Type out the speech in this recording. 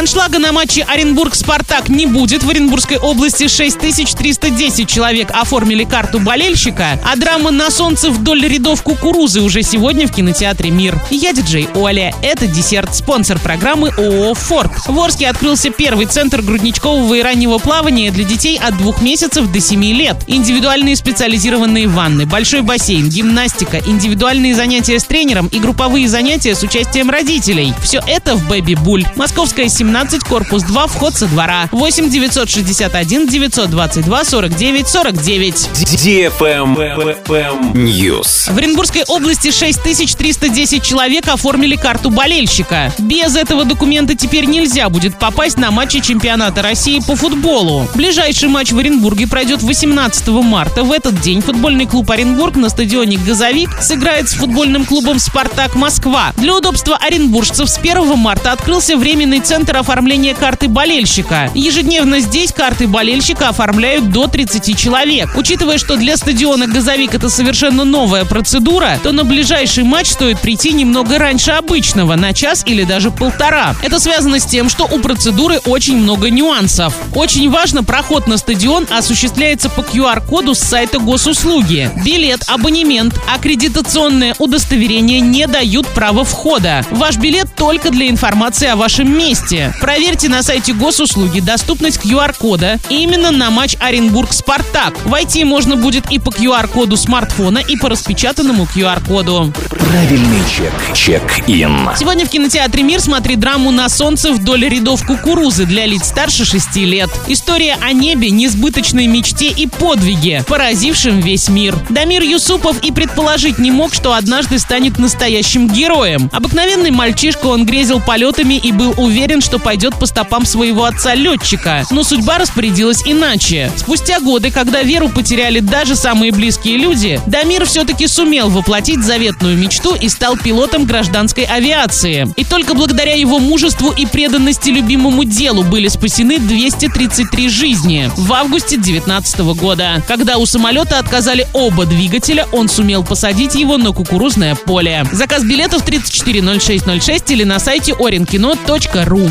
Аншлага на матче Оренбург-Спартак не будет. В Оренбургской области 6310 человек оформили карту болельщика, а драма на солнце вдоль рядов кукурузы уже сегодня в кинотеатре «Мир». Я диджей Оля. Это десерт, спонсор программы ООО «Форд». В Орске открылся первый центр грудничкового и раннего плавания для детей от двух месяцев до 7 лет. Индивидуальные специализированные ванны, большой бассейн, гимнастика, индивидуальные занятия с тренером и групповые занятия с участием родителей. Все это в Бэби Буль. Московская 17, корпус 2, вход со двора. 8 961 922 49 49. News. В Оренбургской области 6310 человек оформили карту болельщика. Без этого документа теперь нельзя будет попасть на матчи чемпионата России по футболу. Ближайший матч в Оренбурге пройдет 18 марта. В этот день футбольный клуб Оренбург на стадионе «Газовик» сыграет с футбольным клубом «Спартак Москва». Для удобства оренбуржцев с 1 марта открылся временный центр оформления карты болельщика. Ежедневно здесь карты болельщика оформляют до 30 человек. Учитывая, что для стадиона «Газовик» это совершенно новая процедура, то на ближайший матч стоит прийти немного раньше обычного, на час или даже полтора. Это связано с тем, что у процедуры очень много нюансов. Очень важно, проход на стадион осуществляется по QR-коду с сайта госуслуги. Билет, абонемент, аккредитационное удостоверение не дают права входа. Ваш билет только для информации о вашем месте. Проверьте на сайте госуслуги доступность QR-кода именно на матч Оренбург-Спартак. Войти можно будет и по QR-коду смартфона, и по распечатанному QR-коду. Правильный чек. Чек-ин. Сегодня в кинотеатре «Мир» смотри драму «На солнце вдоль рядов кукурузы» для лиц старше 6 лет. История о небе, несбыточной мечте и подвиге, поразившем весь мир. Дамир Юсупов и предположить не мог, что однажды станет настоящим героем. Обыкновенный мальчишка, он грезил полетами и был уверен, что пойдет по стопам своего отца-летчика. Но судьба распорядилась иначе. Спустя годы, когда веру потеряли даже самые близкие люди, Дамир все-таки сумел воплотить заветную мечту и стал пилотом гражданской авиации. И только благодаря его мужеству и преданности любимому делу были спасены 233 жизни в августе 2019 года. Когда у самолета отказали оба двигателя, он сумел посадить его на кукурузное поле. Заказ билетов 340606 или на сайте orinkino.ru.